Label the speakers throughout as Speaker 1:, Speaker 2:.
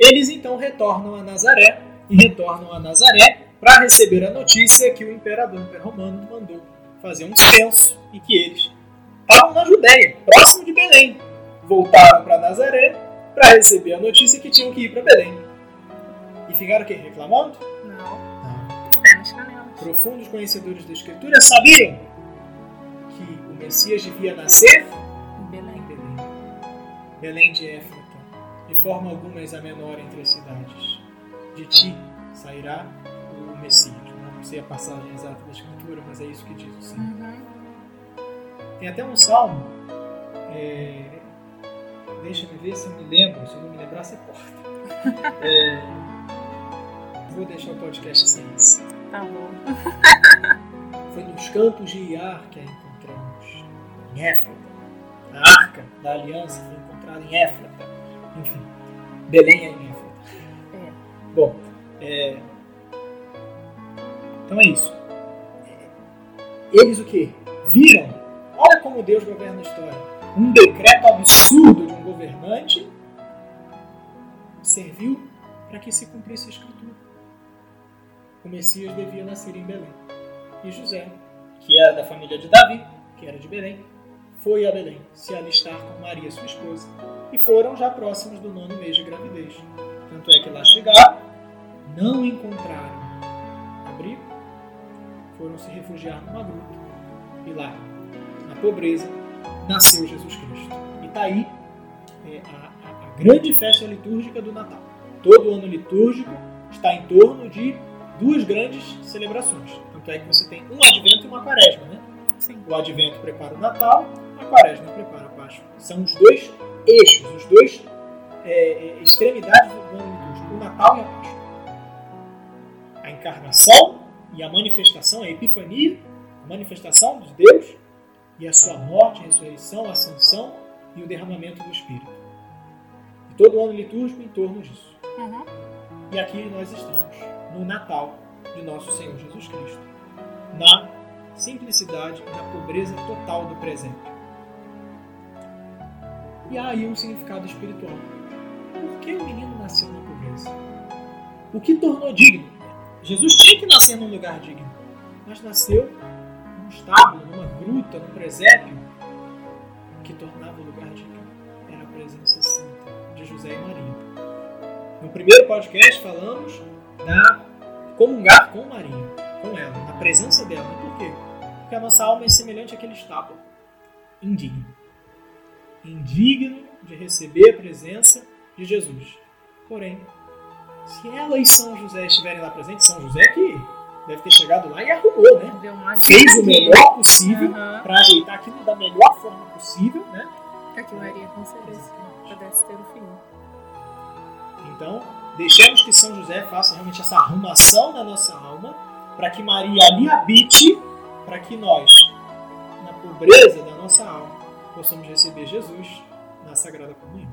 Speaker 1: Eles então retornam a Nazaré e retornam a Nazaré para receber a notícia que o imperador romano mandou fazer um censo e que eles estavam na Judéia, próximo de Belém. Voltaram para Nazaré para receber a notícia que tinham que ir para Belém. E ficaram o quê? Reclamando?
Speaker 2: Não.
Speaker 1: Não. Profundos conhecedores da Escritura sabiam que o Messias devia nascer
Speaker 2: Em Belém.
Speaker 1: Belém. Belém de Éfrata, de forma alguma és a menor entre as cidades. De ti sairá o Messias. Não sei a passagem exata da Escritura, mas é isso que diz o Senhor.
Speaker 2: Uhum.
Speaker 1: Tem até um salmo. é, Deixa-me ver se eu me lembro. Se eu não me lembrar, você corta. É, Vou deixar o podcast sem isso.
Speaker 2: Tá bom.
Speaker 1: Foi nos campos de Iar que a encontramos. Em Éfrata. A arca da aliança foi encontrada em Éfrata. Enfim, Belém é em Éfrata.
Speaker 2: É.
Speaker 1: Bom, é, então é isso. Eles o quê? Viram? Olha como Deus governa a história. Um decreto absurdo de um governante serviu para que se cumprisse a escritura. O Messias devia nascer em Belém. E José, que era da família de Davi, que era de Belém, foi a Belém se alistar com Maria, sua esposa, e foram já próximos do nono mês de gravidez. Tanto é que lá chegaram, não encontraram abrigo, foram se refugiar numa gruta. E lá, na pobreza, nasceu Jesus Cristo. E está aí é, a, a- a grande festa litúrgica do Natal. Todo ano litúrgico está em torno de duas grandes celebrações. Tanto é que você tem um advento e uma quaresma, né?
Speaker 2: Sim.
Speaker 1: O advento prepara o Natal, a quaresma prepara a Páscoa. São os dois eixos, os dois é, é, extremidades do ano litúrgico, o Natal e a Páscoa. A encarnação e a manifestação, a epifania, a manifestação de Deus e a sua morte, ressurreição, ascensão e o derramamento do Espírito. E todo o ano litúrgico em torno disso.
Speaker 2: Uhum.
Speaker 1: E aqui nós estamos, no Natal de nosso Senhor Jesus Cristo, na simplicidade e na pobreza total do presente. E há aí um significado espiritual. Por que o menino nasceu na pobreza? O que tornou digno? Jesus tinha que nascer num lugar digno, mas nasceu num estábulo, numa gruta, num presépio. Que tornava o lugar digno era a presença santa de José e Maria. No primeiro podcast falamos da comungar com Maria, com ela, na presença dela. Por quê? Porque a nossa alma é semelhante àquele estábulo, indigno. Indigno de receber a presença de Jesus. Porém, se ela e São José estiverem lá presentes, São José que deve ter chegado lá e arrumou, né? Fez o melhor possível
Speaker 2: Aham.
Speaker 1: para ajeitar aquilo da melhor forma possível, né?
Speaker 2: Pra que Maria concebesse, pudesse ter o filho.
Speaker 1: Então, deixemos que São José faça realmente essa arrumação na nossa alma, para que Maria ali habite, para que nós, na pobreza da nossa alma, possamos receber Jesus na Sagrada Comunhão.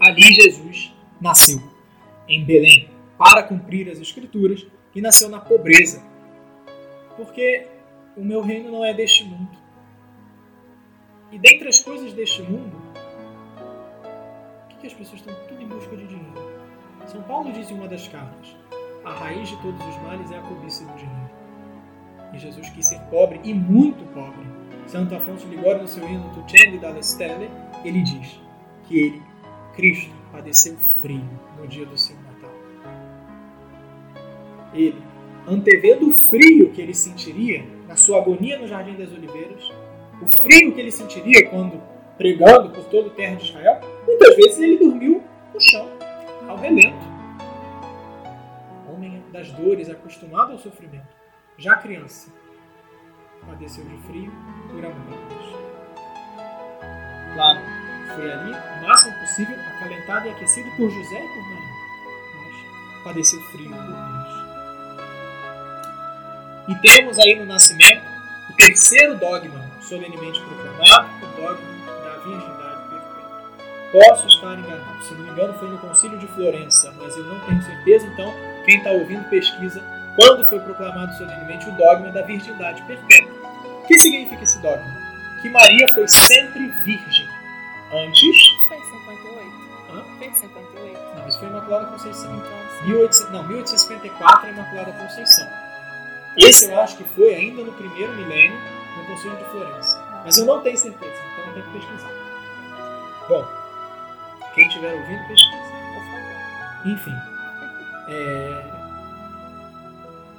Speaker 1: Ali Jesus nasceu, em Belém, para cumprir as Escrituras, e nasceu na pobreza. Porque o meu reino não é deste mundo. E dentre as coisas deste mundo, o que, as pessoas estão tudo em busca de dinheiro? São Paulo diz em uma das cartas: a raiz de todos os males é a cobiça do dinheiro. E Jesus quis ser pobre e muito pobre. Santo Afonso Ligório, no seu hino Tucelli dalle Stelle, ele diz que ele, Cristo, padeceu frio no dia do seu Natal. Ele, antevendo o frio que ele sentiria na sua agonia no Jardim das Oliveiras, o frio que ele sentiria quando pregando por toda a terra de Israel, muitas vezes ele dormiu no chão, ao relento. Homem das dores, acostumado ao sofrimento, já criança, padeceu de frio por amor. Claro, foi ali, o máximo possível, acalentado e aquecido por José e por Maria, mas padeceu frio por Deus. E temos aí no nascimento o terceiro dogma solenemente proclamado, o dogma da virgindade perfeita. Posso estar enganado, se não me engano foi no concílio de Florença, mas eu não tenho certeza, então quem está ouvindo pesquisa quando foi proclamado solenemente o dogma da virgindade perfeita. O que significa esse dogma? Que Maria foi sempre virgem, antes,
Speaker 2: Foi 58.
Speaker 1: Hã?
Speaker 2: Foi 58.
Speaker 1: Não, isso foi Imaculada Conceição.
Speaker 2: Então, assim,
Speaker 1: 1800, não, 1854 é Imaculada Conceição. Esse eu acho que foi ainda no primeiro milênio, no Concílio de Florença. Mas eu não tenho certeza, então eu tenho que pesquisar. Bom, quem estiver ouvindo, pesquisa. Enfim. é,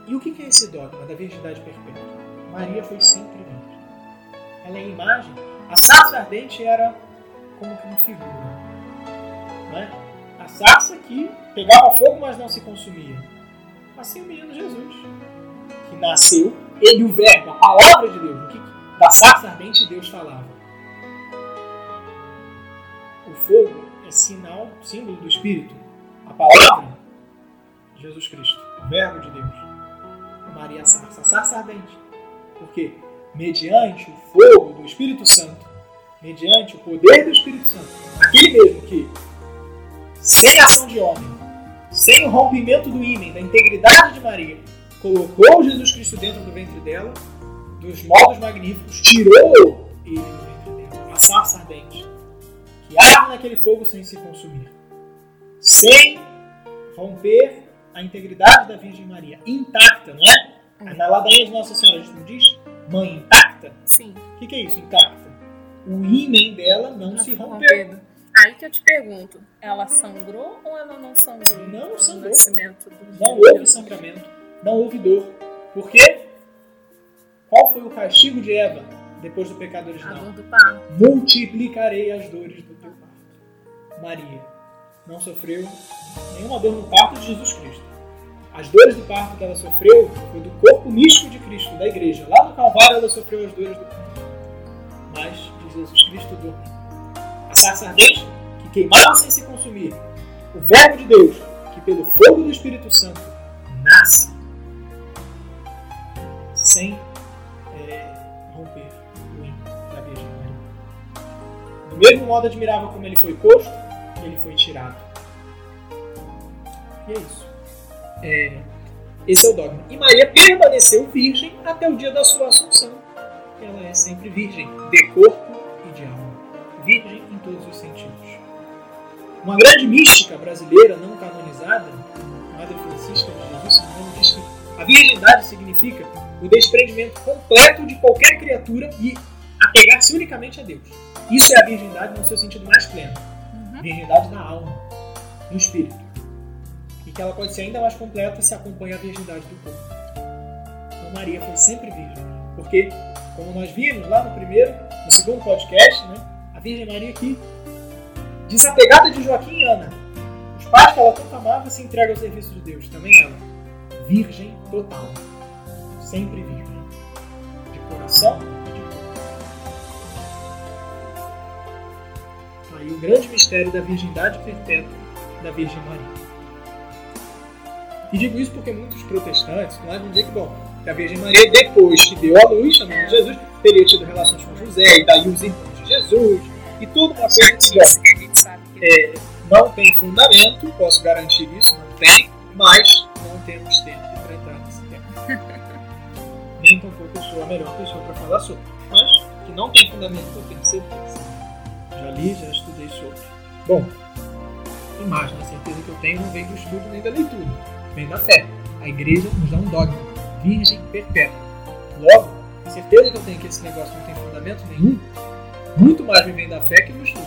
Speaker 1: E o que é esse dogma da virgindade perpétua? Maria foi sempre virgem. Ela é imagem. A sarça ardente era como que uma figura. Não é? A sarça que pegava fogo, mas não se consumia. Assim o menino Jesus, que nasceu, ele o verbo, a palavra de Deus. O que da sarça ardente Deus falava. O fogo é sinal, símbolo do Espírito. A palavra, Jesus Cristo, o verbo de Deus. Maria a sarça, a sarça ardente. Porque mediante o fogo do Espírito Santo, mediante o poder do Espírito Santo, aquele mesmo que, sem ação de homem, sem o rompimento do ímã, da integridade de Maria, colocou Jesus Cristo dentro do ventre dela, dos modos magníficos, tirou ele do ventre dela, a sarça ardente, que arde naquele fogo sem se consumir, sem romper a integridade da Virgem Maria, intacta, não é? Na ladainha de Nossa Senhora, a gente não diz mãe intacta?
Speaker 2: Sim.
Speaker 1: O que, que é isso, intacta? O ímã dela não
Speaker 2: Não
Speaker 1: se rompeu.
Speaker 2: rompido. Aí que eu te pergunto, ela sangrou ou ela não sangrou?
Speaker 1: Não sangrou.
Speaker 2: nascimento do
Speaker 1: Não houve sangramento, não houve dor. Por quê? Qual foi o castigo de Eva depois do pecado
Speaker 2: A
Speaker 1: original?
Speaker 2: dor do parto.
Speaker 1: Multiplicarei as dores do teu parto. Maria não sofreu nenhuma dor no parto de Jesus Cristo. As dores do parto que ela sofreu foi do corpo místico de Cristo, da igreja. Lá no Calvário ela sofreu as dores do parto. Mas de Jesus Cristo dor. A sarça ardente, que queimava sem se consumir. O Verbo de Deus, que pelo fogo do Espírito Santo nasce sem é, romper o ímã da Virgem Maria. Do mesmo modo admirável como ele foi posto, ele foi tirado. E é isso. É, esse é o dogma. E Maria permaneceu virgem até o dia da sua assunção. Ela é sempre virgem, de corpo e de alma. Virgem em todos os sentidos. Uma grande mística brasileira não canonizada, Madre Francisca de Jesus, engano, diz que a virgindade significa o desprendimento completo de qualquer criatura e apegar-se unicamente a Deus. Isso é a virgindade no seu sentido mais pleno. Virgindade da alma, do espírito. E que ela pode ser ainda mais completa se acompanha a virgindade do corpo. Então Maria foi sempre virgem. Porque, como nós vimos lá no primeiro, no segundo podcast, né, a Virgem Maria que, desapegada de Joaquim e Ana, os pais que ela tanto amava se entregam ao serviço de Deus. Também ela, virgem total. Sempre virgem. De coração Aí o grande mistério da virgindade perpétua da Virgem Maria. E digo isso porque muitos protestantes não é, vão dizer que, bom, que a Virgem Maria, depois que deu a luz, chamando
Speaker 2: É.
Speaker 1: Jesus, teria tido relações com José, e daí os irmãos de Jesus, e tudo uma coisa que,
Speaker 2: a que
Speaker 1: é, não tem fundamento, posso garantir isso, não tem, mas não temos tempo para entrar nesse tema. Nem tampouco eu sou a melhor pessoa para falar sobre. Mas que não tem fundamento, eu tenho certeza. Já li, já estudei sobre. Bom, imagem, a certeza que eu tenho não vem do estudo nem da leitura, vem da fé. A igreja nos dá um dogma, virgem perpétua. Logo, a certeza que eu tenho que esse negócio não tem fundamento nenhum, muito mais me vem da fé que do estudo.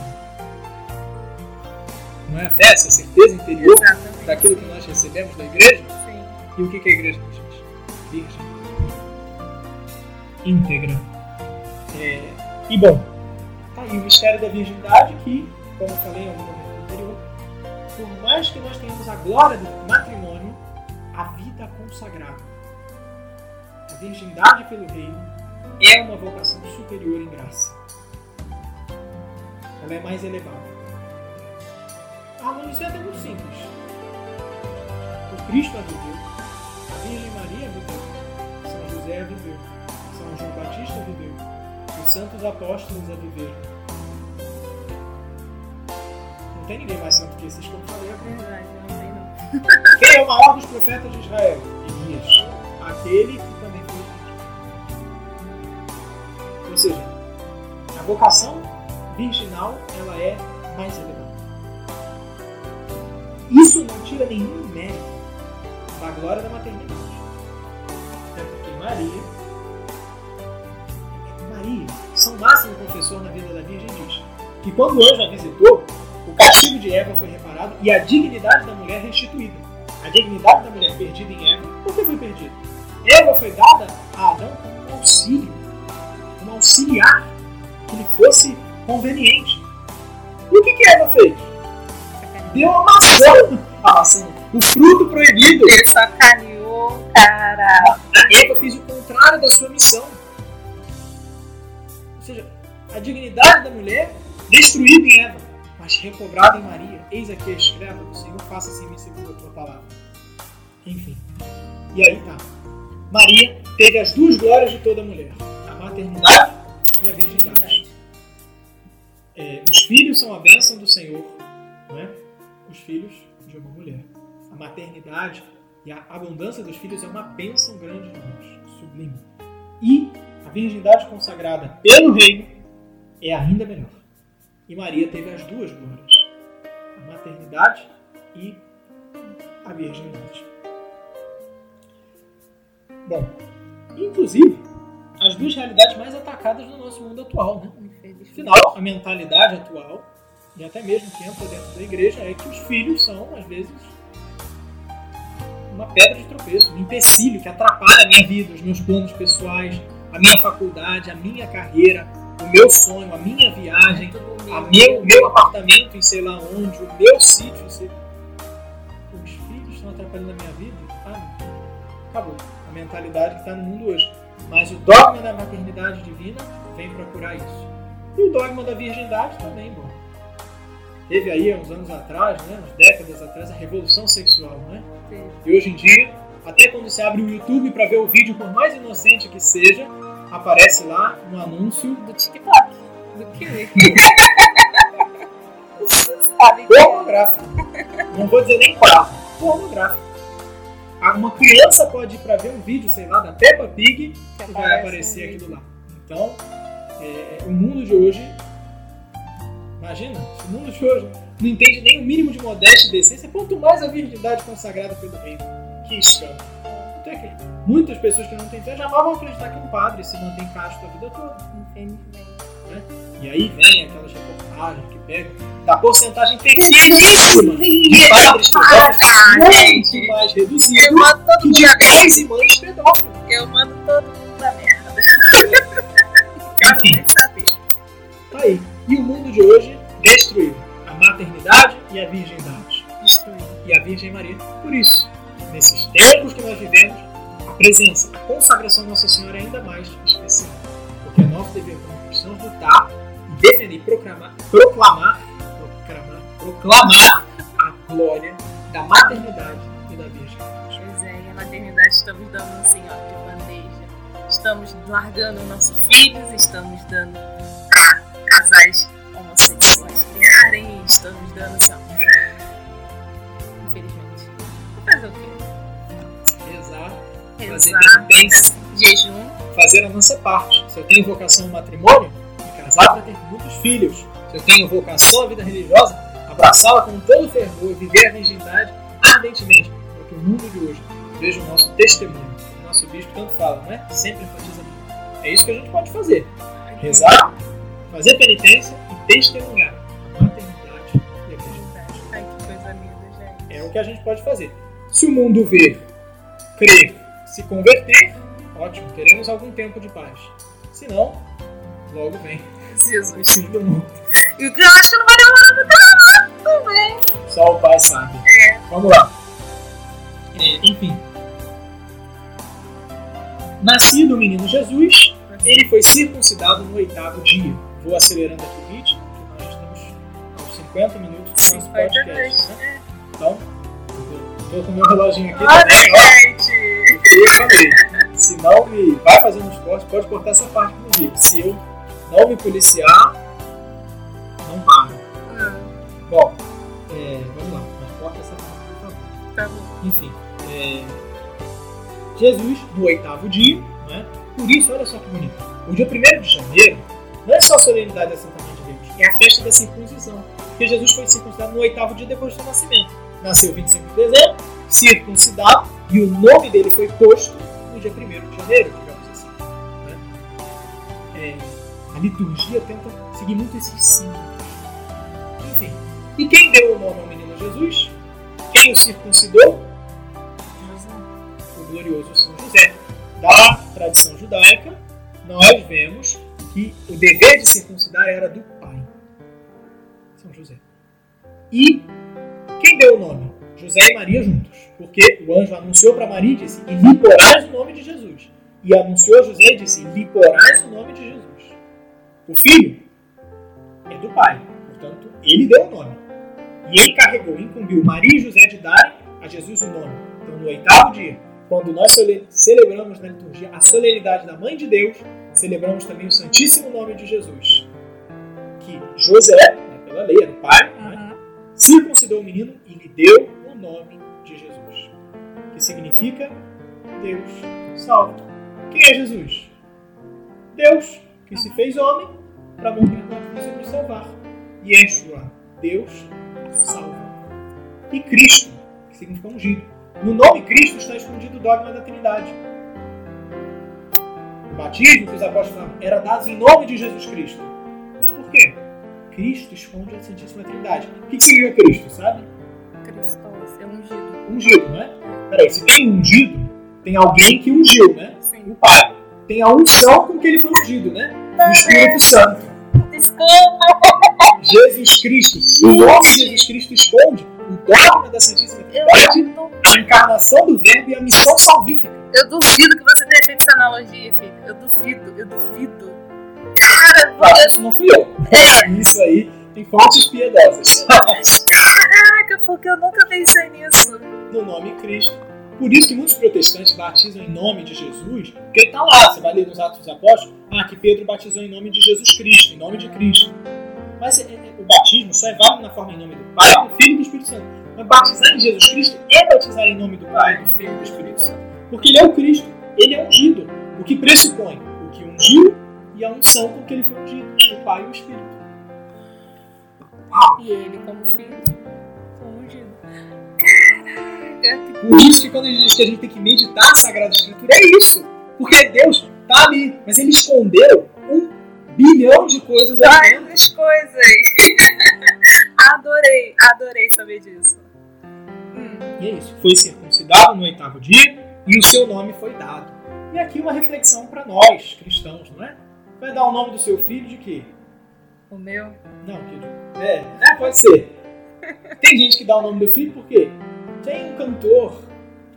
Speaker 1: Não é a fé, essa certeza interior
Speaker 2: Exatamente.
Speaker 1: daquilo que nós recebemos da igreja?
Speaker 2: Sim.
Speaker 1: E o que que a igreja nos diz? Virgem. Íntegra. É, e bom, aí o mistério da virgindade que, como eu falei em algum momento anterior, por mais que nós tenhamos a glória do matrimônio, a vida consagrada, a virgindade pelo reino, é uma vocação superior em graça. Ela é mais elevada. A harmonização é muito simples. O Cristo a viveu, a Virgem Maria viveu, São José a viveu, São João Batista viveu, os santos apóstolos a viveram. Tem ninguém mais santo que esses que eu falei agora.
Speaker 2: Verdade, não sei não.
Speaker 1: Quem é o maior dos profetas de Israel? Elias. Aquele que também foi. Ou seja, a vocação virginal ela é mais elevada. isso não tira nenhum mérito da glória da maternidade. É porque Maria, Maria, São Máximo Confessor na vida da Virgem diz que quando o anjo a visitou, castigo de Eva foi reparado e a dignidade da mulher restituída. A dignidade da mulher perdida em Eva, por que foi perdida? Eva foi dada a Adão como um auxílio, um auxiliar que lhe fosse conveniente. E o que, que Eva fez? Deu a maçã. A maçã. O fruto proibido.
Speaker 2: Ele sacaneou, cara.
Speaker 1: Eva fez o contrário da sua missão. Ou seja, a dignidade da mulher destruída em Eva, mas recobrada em Maria. Eis aqui a escreva do Senhor, faça assim em segundo a tua palavra. Enfim. E aí tá. Maria teve as duas glórias de toda mulher: a maternidade e a virgindade. É, os filhos são a bênção do Senhor, não é? Os filhos de uma mulher. A maternidade e a abundância dos filhos é uma bênção grande de Deus, sublime. E a virgindade consagrada pelo reino é ainda melhor. E Maria teve as duas glórias: a maternidade e a virgindade. Bom, inclusive, as duas realidades mais atacadas no nosso mundo atual, né? Afinal, a mentalidade atual, e até mesmo que entra dentro da igreja, é que os filhos são, às vezes, uma pedra de tropeço, um empecilho que atrapalha a minha vida, os meus planos pessoais, a minha faculdade, a minha carreira, o meu sonho, a minha viagem, a meu, meu apartamento em sei lá onde, o meu sítio. Sei... Os filhos estão atrapalhando a minha vida? Ah, acabou. A mentalidade que está no mundo hoje. Mas o dogma da maternidade divina vem procurar isso. E o dogma da virgindade também, bom. Teve aí, uns anos atrás, né, umas décadas atrás, a revolução sexual, né? E hoje em dia, até quando você abre o YouTube para ver o vídeo, por mais inocente que seja, aparece lá um anúncio
Speaker 2: Do TikTok. Do que?
Speaker 1: pornográfico. Não vou dizer nem qual, pornográfico. Ah, Uma criança pode ir para ver um vídeo, sei lá, da Peppa Pig e vai
Speaker 2: aparece
Speaker 1: aparecer
Speaker 2: um
Speaker 1: aquilo lá. Então, é, o mundo de hoje. Imagina, o mundo de hoje não entende nem o mínimo de modéstia e decência, quanto mais a virgindade consagrada pelo reino. Que escândalo. Então é que muitas pessoas que não têm fé jamais vão acreditar que um padre se mantém casto a vida toda.
Speaker 2: Infelizmente.
Speaker 1: E aí vem aquelas reportagens que pegam da porcentagem pequeníssima de padres pedófilos muito mais
Speaker 2: Eu
Speaker 1: reduzido
Speaker 2: mando todo
Speaker 1: que
Speaker 2: mundo a
Speaker 1: e mães pedófilos.
Speaker 2: Eu mando todo mundo a merda.
Speaker 1: Enfim.
Speaker 2: Quero nem saber.
Speaker 1: Tá aí. E o mundo de hoje destruído. A maternidade e a virgindade.
Speaker 2: Destruir.
Speaker 1: E a Virgem Maria. Por isso, nesses tempos que nós vivemos, a presença, a consagração de Nossa Senhora é ainda mais especial. Porque é nosso dever como cristãos lutar e defender proclamar, proclamar, proclamar, proclamar a glória da maternidade e da virgindade.
Speaker 2: Pois é, e a maternidade estamos dando assim, ó, de bandeja. Estamos largando nossos filhos, estamos dando pra casais homossexuais criarem, estamos dando assim. O?
Speaker 1: Rezar, fazer penitência,
Speaker 2: jejum.
Speaker 1: fazer a nossa parte. Se eu tenho vocação ao matrimônio, me casar para ter muitos filhos. Se eu tenho vocação à vida religiosa, abraçá-la com todo fervor e viver a virgindade ardentemente. Porque o mundo de hoje veja o nosso testemunho. O nosso bispo tanto fala, não é? Sempre enfatiza muito. É isso que a gente pode fazer. Rezar, fazer penitência e testemunhar a maternidade e a virgindade.
Speaker 2: Ai, que coisa linda, gente.
Speaker 1: É o que a gente pode fazer. Se o mundo ver, crer, se converter, ótimo, teremos algum tempo de paz. Se não, logo vem o
Speaker 2: Jesus.
Speaker 1: do mundo.
Speaker 2: E o que eu acho que não vai demorar muito também.
Speaker 1: Só o Pai sabe. Vamos lá. É, enfim. Nascido o menino Jesus, ele foi circuncidado no oitavo dia. Vou acelerando aqui o vídeo, porque nós estamos aos 50 minutos do nosso podcast. Né? Então, estou com meu reloginho aqui
Speaker 2: Olha,
Speaker 1: também, ó.
Speaker 2: gente.
Speaker 1: Eu falei, se não me vai fazendo os cortes, pode cortar essa parte comigo. Se eu não me policiar, não para.
Speaker 2: Hum,
Speaker 1: Bom, é, vamos lá, mas corta essa parte, por favor.
Speaker 2: tá bom.
Speaker 1: Enfim, é, Jesus, no oitavo dia, né? por isso, olha só que bonito. O dia 1 de janeiro não é só a solenidade da Santa Mãe de Deus, é a festa da circuncisão. Porque Jesus foi circuncidado no oitavo dia depois do seu nascimento. Nasceu 25 de dezembro, circuncidado, e o nome dele foi posto no dia 1 de janeiro, digamos assim. Né? É, a liturgia tenta seguir muito esses símbolos. Enfim. E quem deu o nome ao menino Jesus? Quem o circuncidou? O glorioso São José. Da tradição judaica, nós vemos que o dever de circuncidar era do pai, São José. E deu o nome? José e Maria juntos. Porque o anjo anunciou para Maria e disse: E lhe porás o nome de Jesus. E anunciou a José e disse: Lhe porás o nome de Jesus. O filho é do pai, portanto, ele deu o nome. E encarregou, incumbiu Maria e José de darem a Jesus o nome. Então, no oitavo dia, quando nós celebramos na liturgia a solenidade da Mãe de Deus, celebramos também o Santíssimo Nome de Jesus. Que José, né, pela lei, era o pai, circuncidou o menino e lhe deu o nome de Jesus. Que significa Deus salva. Quem é Jesus? Deus que se fez homem para morrer na cruz e nos salvar. Yeshua, Deus salva. E Cristo, que significa ungido. No nome Cristo está escondido o dogma da Trindade. O batismo que os apóstolos falaram era dado em nome de Jesus Cristo. Cristo esconde a Santíssima Trindade. O que significa Cristo, sabe?
Speaker 2: Cristo é ungido.
Speaker 1: Ungido, né? Peraí, se tem ungido, tem alguém que ungiu, né?
Speaker 2: Sim.
Speaker 1: O Pai. Tem a unção com que ele foi ungido, né? O Espírito Santo.
Speaker 2: Desculpa!
Speaker 1: Jesus Cristo. O nome de Jesus Cristo esconde o dogma da Santíssima Trindade, a encarnação do Verbo e a missão salvífica.
Speaker 2: Eu duvido que você tenha feito essa analogia, filho. Eu duvido, eu duvido. Cara,
Speaker 1: ah, isso não fui eu. É. Isso aí tem fontes piedosas.
Speaker 2: Caraca, porque eu nunca pensei nisso.
Speaker 1: No nome Cristo. Por isso que muitos protestantes batizam em nome de Jesus, porque está lá, você vai ler nos Atos dos Apóstolos, ah, que Pedro batizou em nome de Jesus Cristo, em nome de Cristo. Mas é, é, o batismo só é válido na forma em nome do Pai, do Filho e do Espírito Santo. Mas batizar em Jesus Cristo é batizar em nome do Pai, do Filho e do Espírito Santo. Porque ele é o Cristo, ele é ungido. O que pressupõe o que ungiu e a unção com que ele foi ungido, o Pai e o Espírito.
Speaker 2: E ele, como filho, foi ungido.
Speaker 1: Caraca! Por isso que quando a gente diz que a gente tem que meditar a Sagrada Escritura, é isso. Porque Deus está ali, mas ele escondeu um bilhão de coisas
Speaker 2: ali Várias coisas. adorei, adorei saber disso.
Speaker 1: Hum. E é isso. Foi circuncidado no oitavo dia e o seu nome foi dado. E aqui uma reflexão para nós, cristãos, não é? Vai dar o nome do seu filho de quê?
Speaker 2: O meu?
Speaker 1: Não, que é, é, pode ser. Tem gente que dá o nome do filho porque tem um cantor,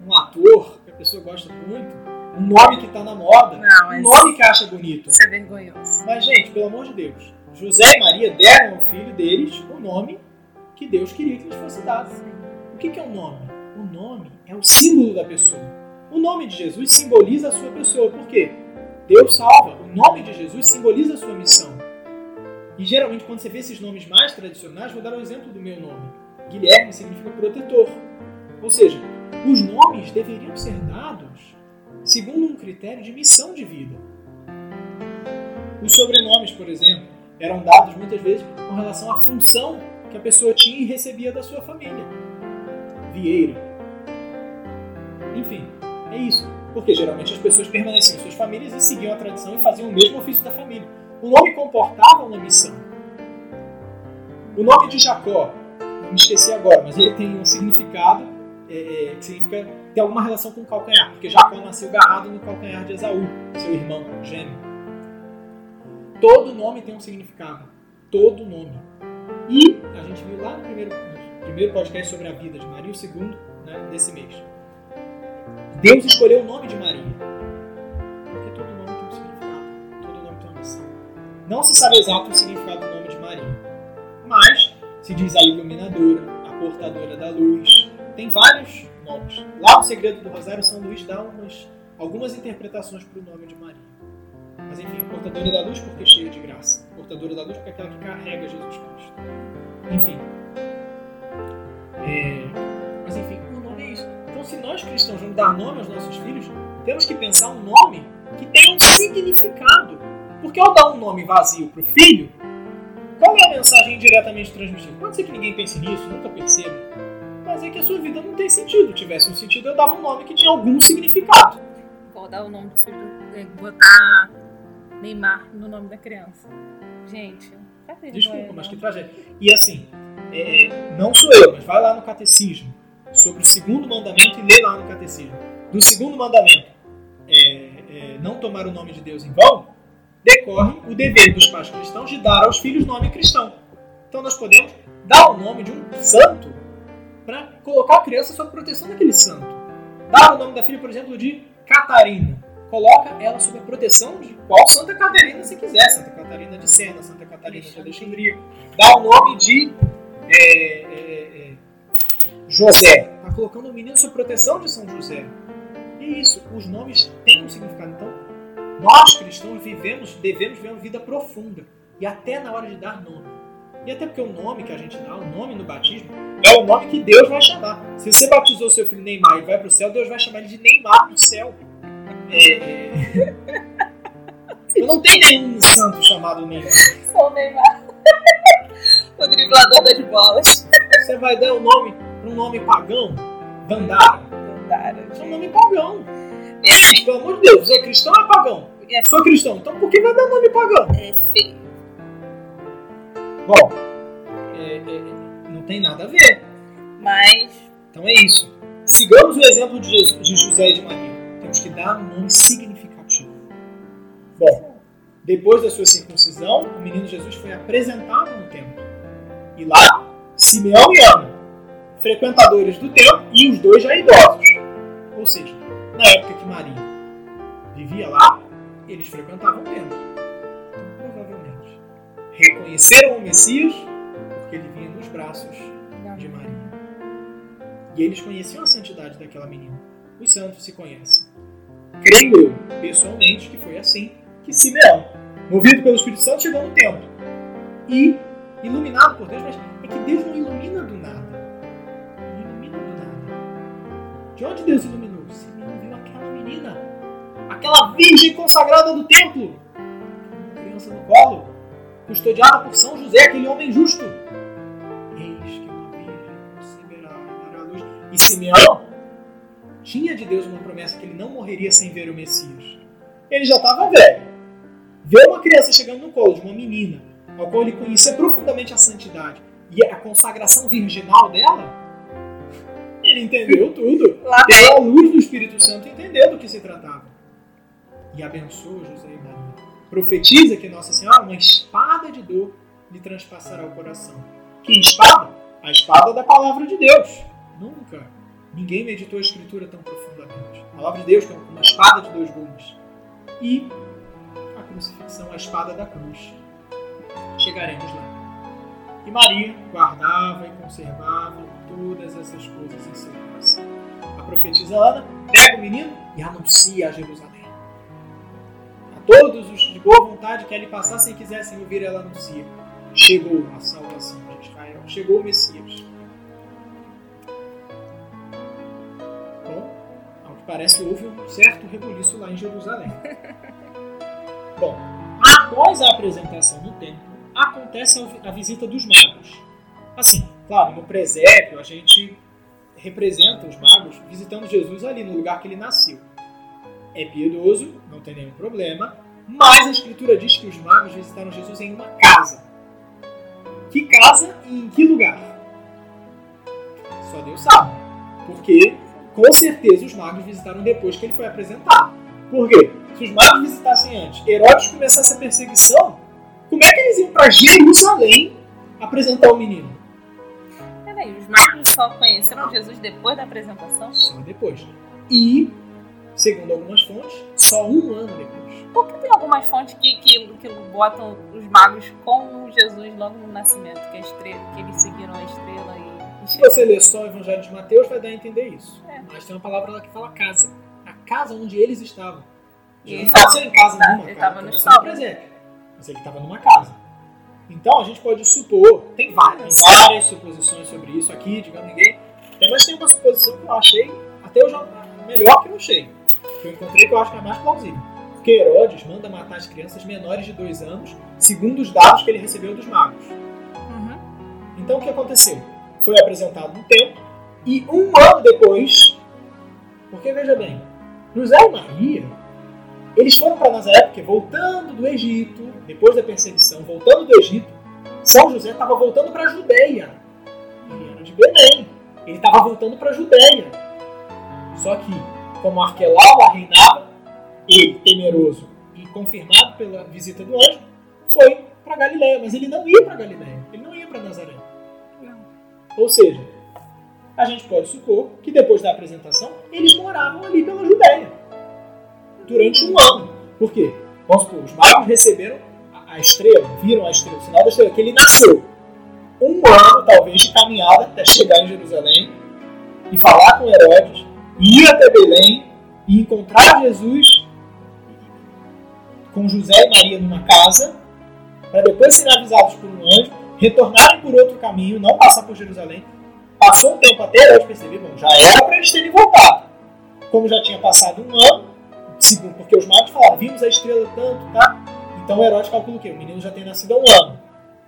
Speaker 1: um ator que a pessoa gosta muito, um nome que está na moda,
Speaker 2: Não,
Speaker 1: um nome que acha bonito.
Speaker 2: Isso é vergonhoso.
Speaker 1: Mas, gente, pelo amor de Deus, José e Maria deram ao filho deles o nome que Deus queria que lhes fosse dado. O que é o um nome? O nome é o símbolo da pessoa. O nome de Jesus simboliza a sua pessoa. Por quê? Deus salva. O nome de Jesus simboliza a sua missão. E geralmente, quando você vê esses nomes mais tradicionais, vou dar um exemplo do meu nome. Guilherme significa protetor. Ou seja, os nomes deveriam ser dados segundo um critério de missão de vida. Os sobrenomes, por exemplo, eram dados muitas vezes com relação à função que a pessoa tinha e recebia da sua família. Vieira. Enfim, é isso. Porque geralmente as pessoas permaneciam em suas famílias e seguiam a tradição e faziam o mesmo ofício da família. O nome comportava uma missão. O nome de Jacó, me esqueci agora, mas ele tem um significado é, é, que significa ter alguma relação com o calcanhar, porque Jacó nasceu agarrado no calcanhar de Esaú, seu irmão gêmeo. Todo nome tem um significado. Todo nome. E a gente viu lá no primeiro, no primeiro podcast sobre a vida de Maria, segundo né, desse mês. Deus escolheu o nome de Maria. Porque todo nome tem um significado. Todo nome tem uma missão. Não se sabe exato o significado do nome de Maria. Mas se diz a iluminadora, a portadora da luz. Tem vários nomes. Lá no Segredo do Rosário, São Luís dá umas, algumas interpretações para o nome de Maria. Mas enfim, portadora da luz porque é cheia de graça. Portadora da luz porque é aquela que carrega Jesus Cristo. Enfim. É... cristãos vamos dar nome aos nossos filhos, temos que pensar um nome que tenha um significado. Porque ao dar um nome vazio para o filho, qual é a mensagem indiretamente transmitida. Pode ser que ninguém pense nisso, nunca perceba. Mas é que a sua vida não tem sentido. Tivesse um sentido, eu dava um nome que tinha algum significado.
Speaker 2: Vou dar o nome do filho, é, botar Neymar no nome da criança. Gente, cadê
Speaker 1: Desculpa, mas que tragédia. E assim, é, não sou eu, mas vai lá no catecismo sobre o segundo mandamento e lê lá no catecismo. Do segundo mandamento, é, é, não tomar o nome de Deus em vão, decorre o dever dos pais cristãos de dar aos filhos nome cristão. Então nós podemos dar o nome de um santo para colocar a criança sob proteção daquele santo. Dar o nome da filha, por exemplo, de Catarina. Coloca ela sob a proteção de qual Santa Catarina se quiser. Santa Catarina de Sena, Santa Catarina de Alexandria. Dá o nome de é, é, José. Está colocando o menino sob proteção de São José. E isso, os nomes têm um significado. Então, nós cristãos vivemos, devemos viver uma vida profunda. E até na hora de dar nome. E até porque o nome que a gente dá, o nome no batismo, é o nome que Deus vai chamar. Se você batizou seu filho Neymar e vai para o céu, Deus vai chamar ele de Neymar no céu. É... é. Não tem nenhum santo chamado Neymar.
Speaker 2: O Neymar. o driblador das bolas.
Speaker 1: Você vai dar o nome para um nome pagão? Dandara.
Speaker 2: Dandara.
Speaker 1: Isso é um nome pagão. É. Pelo amor de Deus, é cristão ou é pagão? É. Sou cristão, então por que vai dar nome pagão?
Speaker 2: É feio.
Speaker 1: Bom, é, é, não tem nada a ver.
Speaker 2: Mas.
Speaker 1: Então é isso. Sigamos o exemplo de, Jesus, de José e de Maria. Temos que dar um nome significativo. Bom, depois da sua circuncisão, o menino Jesus foi apresentado no templo. E lá, Simeão e Ana, frequentadores do templo e os dois já idosos. Ou seja, na época que Maria vivia lá, eles frequentavam o templo. Então, provavelmente, reconheceram o Messias porque ele vinha nos braços de Maria. E eles conheciam a santidade daquela menina. Os santos se conhecem. Creio eu, pessoalmente, que foi assim que Simeão, movido pelo Espírito Santo, chegou no templo. E, iluminado por Deus, mas De onde Deus ilumina? menina, aquela virgem consagrada do templo, uma criança no colo, custodiada por São José, aquele homem justo. Eis que uma virgem conceberá e luz. E Simeão tinha de Deus uma promessa que ele não morreria sem ver o Messias. Ele já estava velho. Ver uma criança chegando no colo de uma menina, ao qual ele conhecia profundamente a santidade e a consagração virginal dela, ele entendeu tudo. Lá Pela luz do Espírito Santo entendeu do que se tratava. E abençoa José e Maria. Profetiza que Nossa Senhora, uma espada de dor, lhe transpassará o coração. Que espada? A espada da palavra de Deus. Nunca ninguém meditou a Escritura tão profundamente. A palavra de Deus como uma espada de dois gumes. E a crucifixão, a espada da cruz. Chegaremos lá. E Maria guardava e conservava todas essas coisas em seu coração. A profetisa Ana pega o menino e anuncia a Jerusalém. A todos os de boa vontade que ali passassem e quisessem ouvir, ela anuncia. Chegou a salvação de Israel, chegou o Messias. Bom, ao que parece, houve um certo rebuliço lá em Jerusalém. Bom, após a apresentação no templo, acontece a visita dos magos. Assim, claro, no presépio a gente representa os magos visitando Jesus ali no lugar que ele nasceu. É piedoso, não tem nenhum problema, mas a escritura diz que os magos visitaram Jesus em uma casa. Que casa e em que lugar? Só Deus sabe. Porque com certeza os magos visitaram depois que ele foi apresentado. Por quê? Se os magos visitassem antes, Herodes começasse a perseguição, como é que eles iam para Jerusalém apresentar o menino?
Speaker 2: Só conheceram Jesus depois da apresentação?
Speaker 1: Só depois. E, segundo algumas fontes, só um ano depois.
Speaker 2: Por que tem algumas fontes que, que, que botam os magos com Jesus logo no nascimento, que, a estrela, que eles seguiram a estrela e.
Speaker 1: Se você ler só o Evangelho de Mateus, vai dar a entender isso. É. Mas tem uma palavra lá que fala casa. A casa onde eles estavam. Jesus não estava em casa nenhuma.
Speaker 2: Ele estava no estábulo
Speaker 1: mas ele estava numa casa. Então a gente pode supor, tem várias, várias suposições sobre isso aqui, digamos ninguém. Mas tem uma suposição que eu achei, até hoje, melhor que eu achei. Que eu encontrei que eu acho que é mais plausível. Porque Herodes manda matar as crianças menores de dois anos, segundo os dados que ele recebeu dos magos. Então o que aconteceu? Foi apresentado no templo e um ano depois, porque veja bem, José e Maria, eles foram para Nazaré porque voltando do Egito, depois da perseguição, voltando do Egito, São José estava voltando para a Judéia. Ele era de Belém. Ele estava voltando para a Judéia. Só que, como Arquelau lá reinava, ele, temeroso e confirmado pela visita do anjo, foi para Galiléia. Mas ele não ia para Galiléia. Ele não ia para Nazaré.
Speaker 2: Não.
Speaker 1: Ou seja, a gente pode supor que depois da apresentação, eles moravam ali pela Judéia. Durante um ano. Por quê? Vamos supor, os magos receberam a, estrela, viram a estrela, o sinal da estrela, que ele nasceu. Um ano, talvez, de caminhada até chegar em Jerusalém e falar com Herodes, ir até Belém e encontrar Jesus com José e Maria numa casa, para depois serem avisados por um anjo, retornarem por outro caminho, não passar por Jerusalém. Passou um tempo até Herodes perceber, bom, já era para eles terem voltado. Como já tinha passado um ano, segundo, porque os magos falaram, vimos a estrela tanto, tá? Então Herodes calcula o quê? O menino já tem nascido há um ano,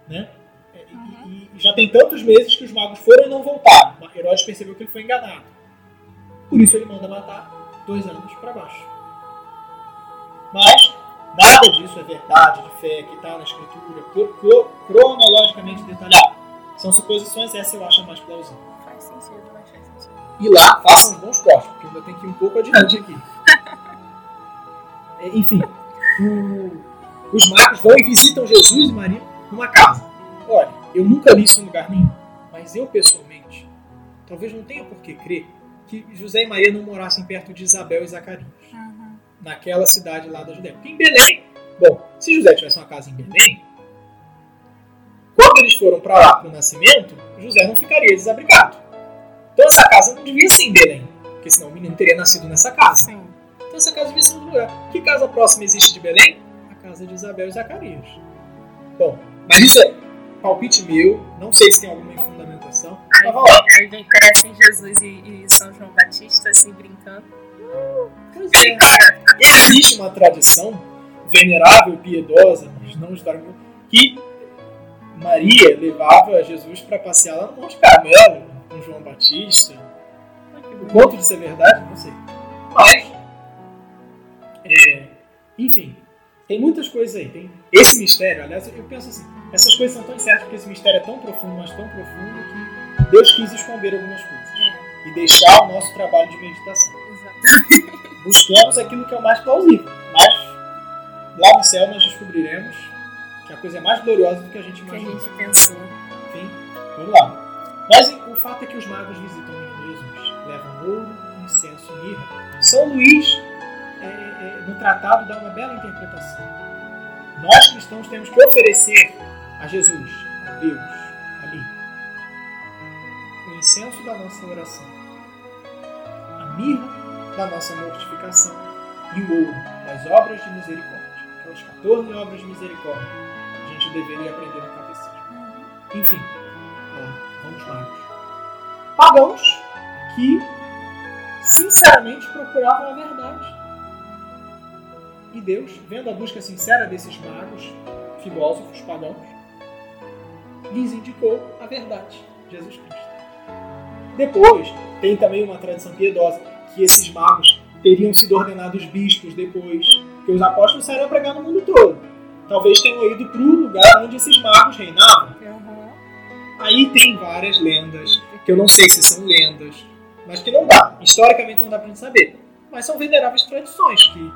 Speaker 1: né? E, e- e já tem tantos meses que os magos foram e não voltaram. Herodes percebeu que ele foi enganado. Por isso ele manda matar dois anos para baixo. Mas nada disso é verdade de fé que está na escritura cro- cro- cronologicamente detalhado. São suposições, essa eu acho a mais plausível.
Speaker 2: Faz sentido, mas faz sentido.
Speaker 1: E lá façam os bons cortes, porque ainda tem que ir um pouco adiante aqui. É, Enfim, o- os magos vão e visitam Jesus e Maria numa casa. Olha, eu nunca li isso em lugar nenhum, mas eu pessoalmente, talvez não tenha por que crer que José e Maria não morassem perto de Isabel e Zacarias,
Speaker 2: Uhum.
Speaker 1: naquela cidade lá da Judéia. Porque em Belém, bom, se José tivesse uma casa em Belém, quando eles foram para lá para o nascimento, José não ficaria desabrigado. Então essa casa não devia ser em Belém, porque senão o menino teria nascido nessa casa.
Speaker 2: Sim.
Speaker 1: Então essa casa devia ser um lugar. Que casa próxima existe de Belém? A casa de Isabel e Zacarias. Bom, mas isso é palpite meu, não sei se tem alguma fundamentação.
Speaker 2: Aí,
Speaker 1: Mas lá.
Speaker 2: aí vem crescem Jesus e, e São João Batista, assim, brincando.
Speaker 1: Pois é. Existe uma tradição venerável, piedosa, mas não histórica, que Maria levava Jesus para passear lá no Monte Carmelo, com João Batista. O ponto disso é verdade? Não sei. Mas, é, enfim, tem muitas coisas aí. Tem esse mistério, aliás, eu penso assim, essas coisas são tão incertas porque esse mistério é tão profundo, mas tão profundo que Deus quis esconder algumas coisas
Speaker 2: É,
Speaker 1: e deixar o nosso trabalho de meditação.
Speaker 2: exato.
Speaker 1: Buscamos aquilo que é o mais plausível, mas lá no céu nós descobriremos que a coisa é mais gloriosa do que a gente
Speaker 2: que a gente pensou.
Speaker 1: Enfim, vamos lá. Mas o fato é que os magos visitam o menino Jesus, levam ouro, incenso e mirra. São Luís, é, é, no tratado, dá uma bela interpretação. Nós cristãos temos que oferecer a Jesus, a Deus, ali, o incenso da nossa oração, a mirra da nossa mortificação e o ouro das obras de misericórdia. Aquelas 14 obras de misericórdia que a gente deveria aprender no catecismo. Enfim, olha lá, vamos magos. Pagãos que sinceramente procuravam a verdade. E Deus, vendo a busca sincera desses magos, filósofos pagãos, lhes indicou a verdade, Jesus Cristo. Depois, tem também uma tradição piedosa que esses magos teriam sido ordenados bispos depois, que os apóstolos saíram a pregar no mundo todo. Talvez tenham ido para o lugar onde esses magos reinavam. Aí tem várias lendas, que eu não sei se são lendas, mas que não dá. Historicamente não dá pra gente saber. Mas são veneráveis tradições que,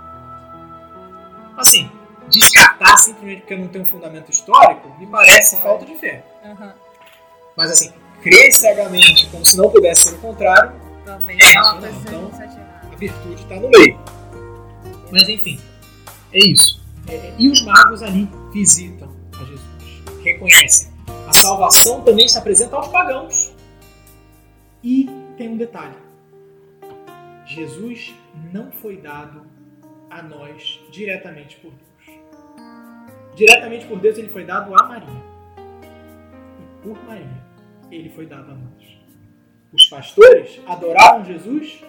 Speaker 1: assim, descartar simplesmente porque não tem um fundamento histórico me parece falta de fé.
Speaker 2: Uhum.
Speaker 1: Mas assim, crer cegamente como se não pudesse ser o contrário,
Speaker 2: Também
Speaker 1: É,
Speaker 2: é
Speaker 1: não,
Speaker 2: coisa
Speaker 1: então- a virtude está no meio. Mas enfim, é isso. É, e os magos ali visitam a Jesus, reconhecem. A salvação também se apresenta aos pagãos. E tem um detalhe: Jesus não foi dado a nós diretamente por Deus. Diretamente por Deus, ele foi dado a Maria. E por Maria, ele foi dado a nós. Os pastores adoraram Jesus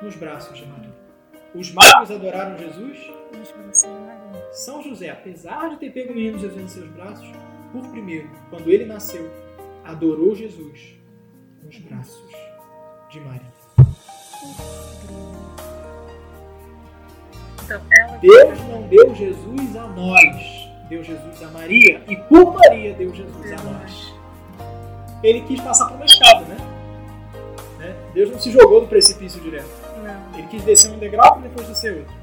Speaker 1: nos braços de Maria. Os magos adoraram Jesus.
Speaker 2: Nos braços de Maria.
Speaker 1: São José, apesar de ter pego o menino Jesus em seus braços, por primeiro, quando ele nasceu, adorou Jesus nos braços de Maria.
Speaker 2: Então, ela
Speaker 1: Deus não deu Jesus a nós, deu Jesus a Maria, e por Maria deu Jesus a nós. Ele quis passar por uma escada, né? Né? Deus não se jogou do precipício direto.
Speaker 2: Não.
Speaker 1: Ele quis descer um degrau para depois descer outro.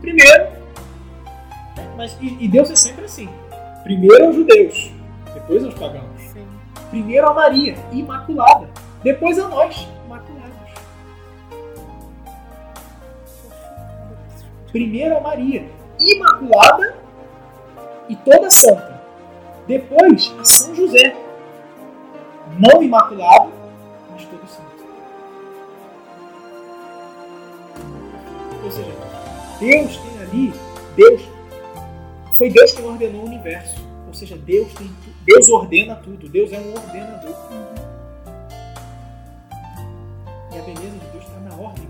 Speaker 1: Primeiro, né, mas e, e Deus é sempre assim. Primeiro aos judeus, depois aos pagãos.
Speaker 2: Sim.
Speaker 1: Primeiro a Maria, imaculada. Depois a nós, Primeiro a Maria, imaculada e toda santa. Depois a São José, não imaculado, mas todo santo. Ou seja, Deus tem ali, Deus, foi Deus quem ordenou o universo. Ou seja, Deus, tem, Deus ordena tudo, Deus é um ordenador. E a beleza de Deus está na ordem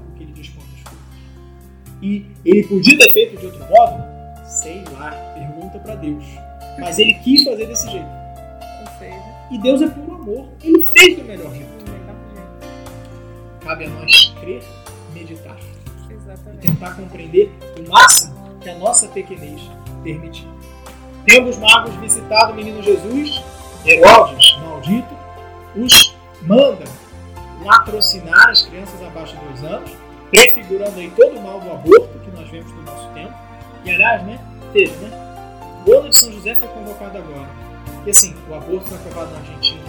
Speaker 1: E ele podia ter feito de outro modo? Sei lá, pergunta para Deus. Mas ele quis fazer desse jeito.
Speaker 2: Seja,
Speaker 1: E Deus é puro amor. Ele fez do melhor jeito.
Speaker 2: jeito.
Speaker 1: Cabe a nós crer, meditar e
Speaker 2: Exatamente.
Speaker 1: tentar compreender o máximo que a nossa pequenez permitir. Tendo os magos visitado o menino Jesus, Herodes, maldito, os manda latrocinar as crianças abaixo de dois anos, prefigurando aí todo o mal do aborto que nós vemos no nosso tempo. E aliás, né, teve, né? O ano de São José foi convocado agora. E assim, o aborto foi aprovado na Argentina.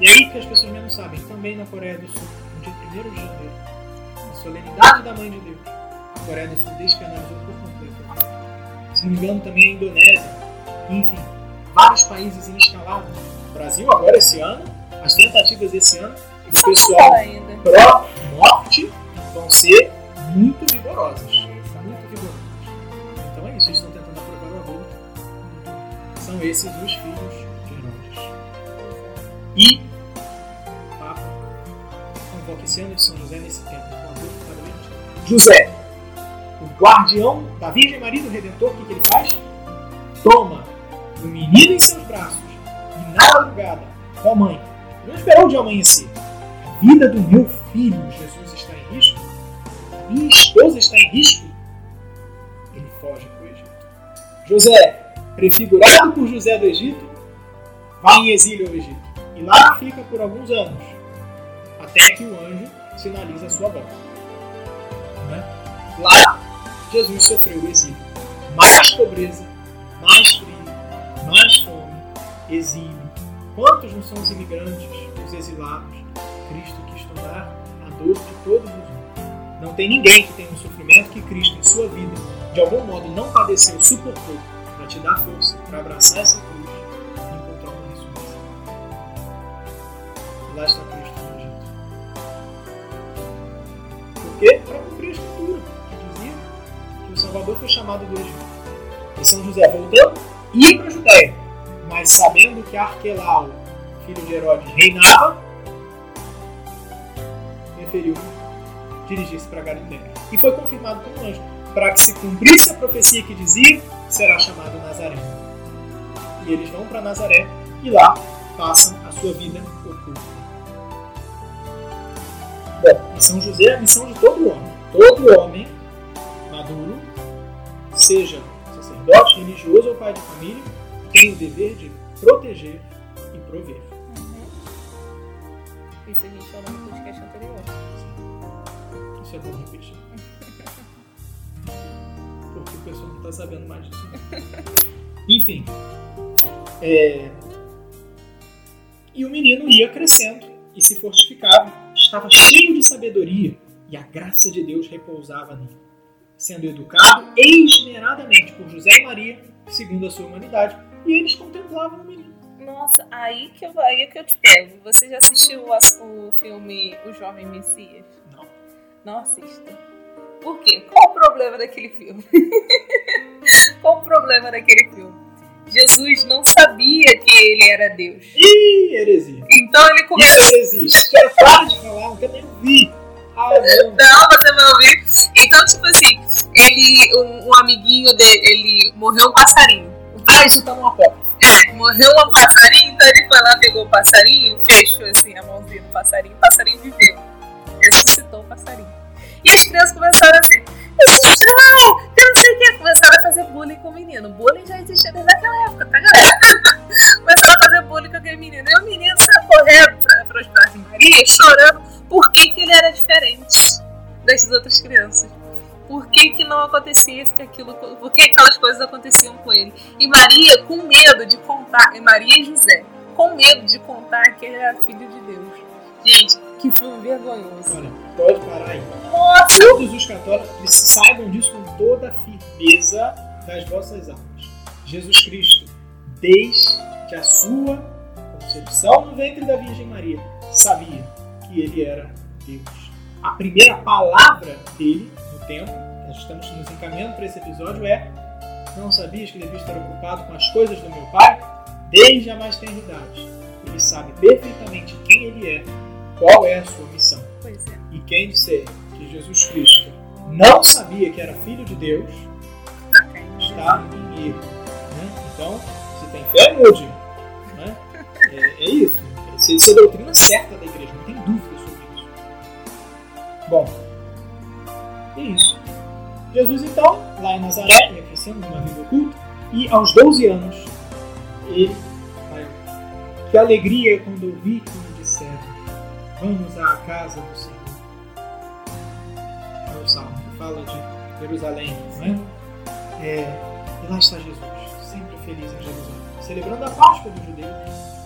Speaker 1: E aí que as pessoas menos sabem, também na Coreia do Sul, no dia 1 de janeiro, a solenidade da Mãe de Deus, a Coreia do Sul despenalizou por completo. Se não me engano, também a Indonésia. Enfim, vários países em escalada. O Brasil, agora esse ano, as tentativas esse ano do pessoal pró-morte vão ser muito vigorosas. Muito vigorosas. Então é isso, eles estão tentando aprovar o aborto. São esses os filhos de Herodes. E o Papa convoca esse ano de São José nesse tempo. com o aborto vez mais. José, o guardião da Virgem Maria do Redentor, o que, que ele faz? Toma o menino em seus braços e na madrugada com a mãe. Não esperou de amanhecer. A vida do meu filho, Jesus, minha esposa está em risco. Ele foge para o Egito. José, prefigurado por José do Egito, vai em exílio ao Egito. E lá fica por alguns anos, até que o anjo sinaliza a sua volta. Né? Lá, Jesus sofreu o exílio. Mais pobreza, mais frio, mais fome, exílio. Quantos não são os imigrantes, os exilados? Cristo quis tomar a dor de todos os. Não tem ninguém que tenha um sofrimento que Cristo em sua vida, de algum modo, não padeceu, suportou, para te dar força, para abraçar essa cruz e encontrar uma ressurreição. Lá está Cristo no Egito. Por quê? Para cumprir a escritura, que dizia que o Salvador foi chamado do Egito. E São José voltou e para a Judéia, mas sabendo que Arquelau, filho de Herodes, reinava, preferiu dirigir-se para Galiléia. E foi confirmado por um anjo, para que se cumprisse a profecia que dizia, será chamado Nazaré. E eles vão para Nazaré e lá passam a sua vida oculta. Bom, e São José é a missão de todo homem. Todo homem maduro, seja sacerdote, religioso ou pai de família, tem o dever de proteger e prover.
Speaker 2: Isso a gente falou no podcast anterior.
Speaker 1: Isso é bom repetir. Porque o pessoal não está sabendo mais disso. Enfim. é, E o menino ia crescendo e se fortificava. Estava cheio de sabedoria e a graça de Deus repousava nele. Sendo educado esmeradamente por José e Maria, segundo a sua humanidade, e eles contemplavam o menino.
Speaker 2: Nossa, aí que, eu, aí que eu te pego. Você já assistiu as- o filme O Jovem Messias?
Speaker 1: Não.
Speaker 2: Assista. Por quê? Qual o problema daquele filme? Qual o problema daquele filme? Jesus não sabia que ele era Deus.
Speaker 1: Ih, heresia.
Speaker 2: Então ele começou.
Speaker 1: Isso é heresia. Quero parar de falar, não quero nem ouvir. Ah, não.
Speaker 2: Não, você vai ouvir. Então, tipo assim, ele, um, um amiguinho dele, ele morreu um passarinho.
Speaker 1: Ah, isso tá no apócrifo.
Speaker 2: É, morreu um passarinho, então ele foi lá, pegou o passarinho, fechou assim a mãozinha no passarinho, o passarinho viveu. Ressuscitou o passarinho. E as crianças começaram assim, isso é estranho, eu não sei o que. Começaram a fazer bullying com o menino. Bullying já existia desde aquela época, tá, galera? Começaram a fazer bullying com aquele menino. E o menino saiu correndo para os braços de Maria, chorando por que, que ele era diferente das outras crianças por que, que não acontecia aquilo, por que aquelas coisas aconteciam com ele. E Maria, com medo de contar, e Maria e José, com medo de contar que ele era filho de Deus. Gente, que filme vergonhoso.
Speaker 1: Olha, pode parar aí.
Speaker 2: Nossa!
Speaker 1: Todos os católicos saibam disso com toda a firmeza das vossas almas. Jesus Cristo, desde a sua concepção no ventre da Virgem Maria, sabia que ele era Deus. A primeira palavra dele tempo, nós estamos nos encaminhando para esse episódio, é Não sabias que devia estar ocupado com as coisas do meu Pai? Desde a mais tenridade. Ele sabe perfeitamente quem ele é, qual é a sua missão.
Speaker 2: É.
Speaker 1: E quem disser que Jesus Cristo não sabia que era filho de Deus, está em erro. Né? Então, se tem fé, mude. Né? É, é isso. Essa é a doutrina certa da igreja, não tem dúvida sobre isso. Bom, é isso. Jesus, então, lá em Nazaré, crescendo numa vida oculta, e aos 12 anos, ele. Que alegria quando ouvi que me disseram: Vamos à casa do Senhor. É o salmo que fala de Jerusalém, não é? e lá está Jesus, sempre feliz em Jerusalém, celebrando a Páscoa dos judeus.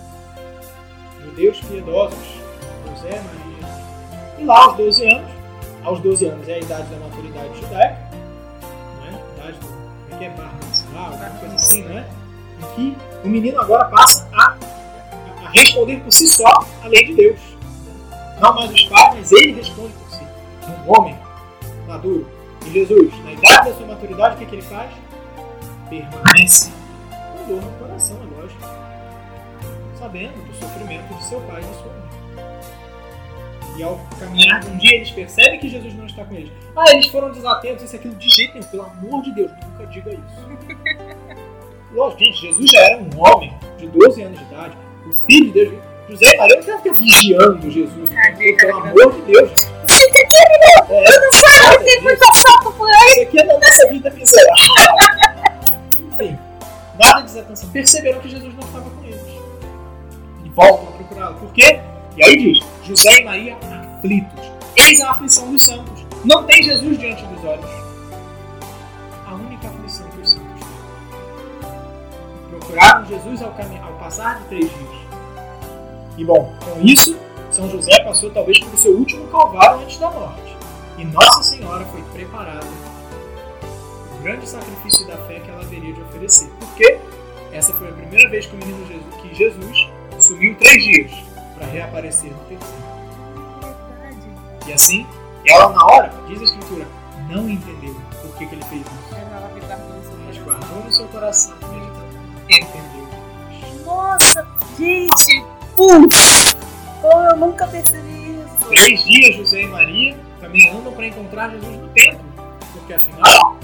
Speaker 1: Judeus piedosos, José, Maria. E lá, aos 12 anos, aos 12 anos é a idade da maturidade judaica, né? idade do, como é que é, barra alguma coisa assim, né? em que o menino agora passa a, a, responder por si só a lei de Deus. Não mais os pais, mas ele responde por si. Um homem maduro. E Jesus, na idade da sua maturidade, o que, é que ele faz? Permanece com dor no coração, é lógico. Sabendo do sofrimento de seu pai e de sua mãe. E ao caminhar de um dia eles percebem que Jesus não está com eles. Ah, eles foram desatentos, isso aquilo de jeito nenhum. Pelo amor de Deus, nunca diga isso. Lógico, gente, Jesus já era um homem de 12 anos de idade, o filho de Deus. José Maria não ficar vigiando Jesus. pelo amor de Deus.
Speaker 2: Fica aqui, menino! É, não sabe, tem muita sapo por aí.
Speaker 1: Isso aqui é da nossa vida miserável. Enfim, nada de desatenção. Perceberam que Jesus não estava com eles. E voltam a procurá-lo. Por quê? E aí diz: José e Maria aflitos. Eis a aflição dos santos. Não tem Jesus diante dos olhos. A única aflição que os santos. Procuraram Jesus ao, ao passar de três dias. E bom, com isso, São José passou talvez por seu último calvário antes da morte. E Nossa Senhora foi preparada o grande sacrifício da fé que ela haveria de oferecer. Porque essa foi a primeira vez que o menino Jesus, que Jesus sumiu três dias para reaparecer no terceiro. E assim, ela na hora, diz a escritura, não entendeu por que, que ele fez isso. Mas guardou no seu coração, entendeu.
Speaker 2: Nossa, gente, putz, como eu nunca percebi isso.
Speaker 1: Três dias José e Maria também andam para encontrar Jesus no templo, porque afinal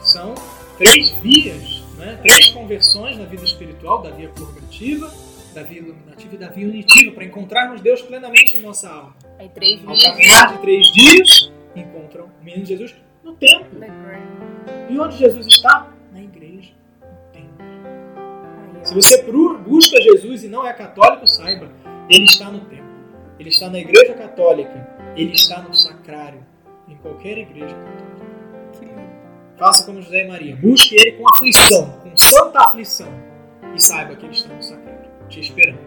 Speaker 1: são três vias, né? três conversões na vida espiritual, da via purgativa, da via iluminativa e da via unitiva, para encontrarmos Deus plenamente na nossa alma.
Speaker 2: Aí, três
Speaker 1: Ao caminhar de três dias, encontram o menino Jesus no templo. E onde Jesus está? Se você busca Jesus e não é católico, saiba, ele está no templo. Ele está na igreja católica. Ele está no sacrário. Em qualquer igreja católica. Faça como José e Maria. Busque ele com aflição, com santa aflição. E saiba que ele está no sacrário te esperando.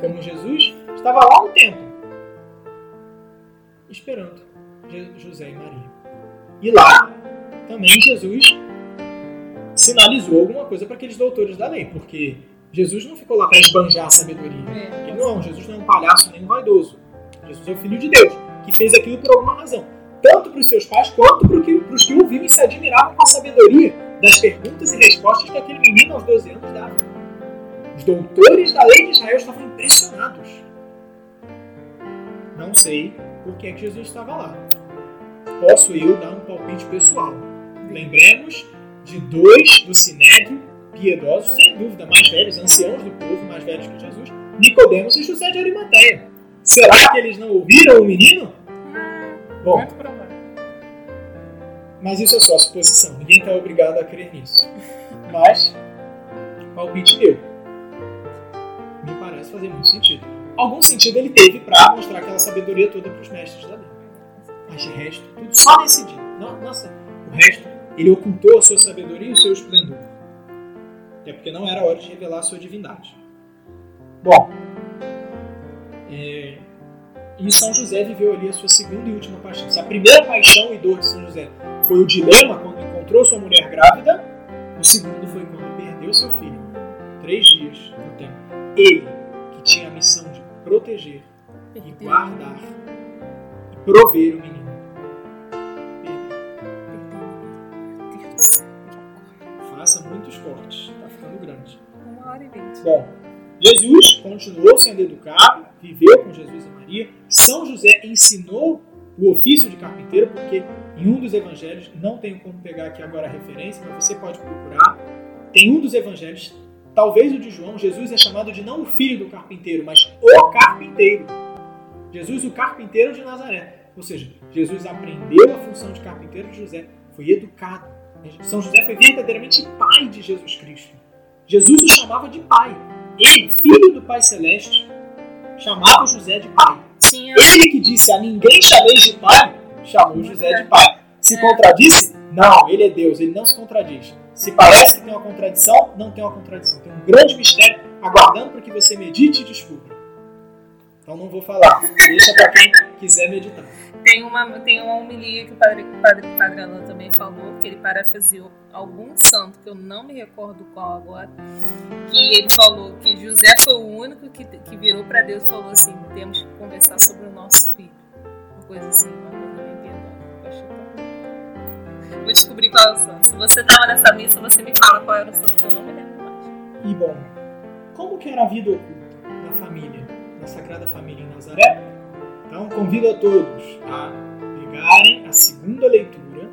Speaker 1: Como Jesus estava lá no templo, esperando José e Maria. E lá também Jesus sinalizou alguma coisa para aqueles doutores da lei, porque Jesus não ficou lá para esbanjar a sabedoria. É. Ele não, Jesus não é um palhaço nem um vaidoso. Jesus é o Filho de Deus, que fez aquilo por alguma razão. Tanto para os seus pais quanto para os que ouviram e se admiravam com a sabedoria das perguntas e respostas que aquele menino aos 12 anos dava. Os doutores da lei de Israel estavam impressionados. Não sei por que, é que Jesus estava lá. Posso eu dar um palpite pessoal. Lembremos de dois do Sinédrio piedosos, sem dúvida, mais velhos, anciãos do povo, mais velhos que Jesus, Nicodemos e José de Arimateia. Será que eles não ouviram o menino?
Speaker 2: Bom, muito provável.
Speaker 1: Mas isso é só suposição. Ninguém está obrigado a crer nisso. Mas, palpite meu. Me parece fazer muito sentido. Algum sentido ele teve para mostrar aquela sabedoria toda para os mestres da lei. Mas de resto, tudo só nesse dia. Nossa, o resto, ele ocultou a sua sabedoria e o seu esplendor. Até porque não era hora de revelar a sua divindade. Bom, é, e São José viveu ali a sua segunda e última paixão. Se a primeira paixão e dor de São José foi o dilema quando encontrou sua mulher grávida, o segundo foi quando perdeu seu filho. Três dias no tempo. Ele, que tinha a missão de proteger e guardar e prover o menino. Bom, Jesus continuou sendo educado, viveu com Jesus e Maria. São José ensinou o ofício de carpinteiro, porque em um dos evangelhos, não tenho como pegar aqui agora a referência, mas você pode procurar. Tem um dos evangelhos, talvez o de João, Jesus é chamado de não o filho do carpinteiro, mas o carpinteiro. Jesus, o carpinteiro de Nazaré. Ou seja, Jesus aprendeu a função de carpinteiro de José, foi educado. São José foi verdadeiramente pai de Jesus Cristo. Jesus o chamava de pai. Ele, filho do Pai Celeste, chamava José de pai.
Speaker 2: Tinha...
Speaker 1: Ele que disse a ninguém chameis de pai, chamou José de pai. Se é. contradisse? Não, ele é Deus, ele não se contradiz. Se parece que tem uma contradição, não tem uma contradição. Tem um grande mistério aguardando para que você medite e descubra. Então não vou falar. Deixa para quem quiser meditar.
Speaker 2: Tem uma, tem uma homilia que o padre, o padre, o padre também falou, que ele parafraseou algum santo, que eu não me recordo qual agora, que ele falou que José foi o único que, que virou para Deus e falou assim: temos que conversar sobre o nosso filho. Uma coisa assim, uma coisa bem piedosa. Vou descobrir qual é o santo. Se você estava nessa missa, você me fala qual era o santo, que eu não me lembro mais.
Speaker 1: E bom, como que era a vida oculta na Sagrada Família em Nazaré? Então, convido a todos a pegarem a segunda leitura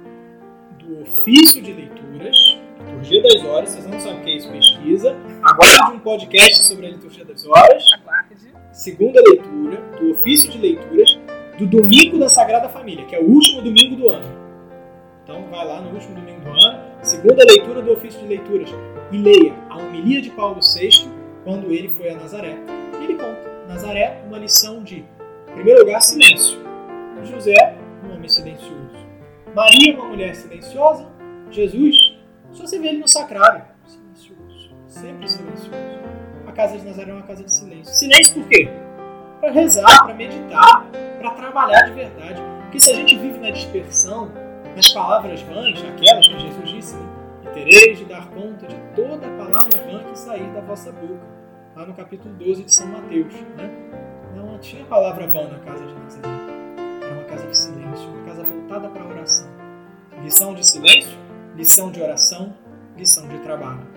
Speaker 1: do ofício de leituras, Liturgia das Horas. Vocês não sabem o que é isso, pesquisa. Aguarde um podcast sobre a Liturgia das Horas.
Speaker 2: Aguarde.
Speaker 1: Segunda leitura do ofício de leituras do Domingo da Sagrada Família, que é o último domingo do ano. Então, vai lá no último domingo do ano, segunda leitura do ofício de leituras, e leia a homilia de Paulo VI quando ele foi a Nazaré. E ele conta, Nazaré, uma lição de em primeiro lugar, silêncio. José, um homem silencioso. Maria, uma mulher silenciosa. Jesus, só se vê ele no sacrário. Silencioso. Sempre silencioso. A casa de Nazaré é uma casa de silêncio. Silêncio por quê? Para rezar, para meditar, para trabalhar de verdade. Porque se a gente vive na dispersão, nas palavras vãs, aquelas que Jesus disse, né? e tereis de dar conta de toda a palavra vã que sair da vossa boca. Lá no capítulo 12 de São Mateus. Né? Não tinha palavra vã na casa de Nazaré. Era uma casa de silêncio, uma casa voltada para a oração. Lição de silêncio, lição de oração, lição de trabalho.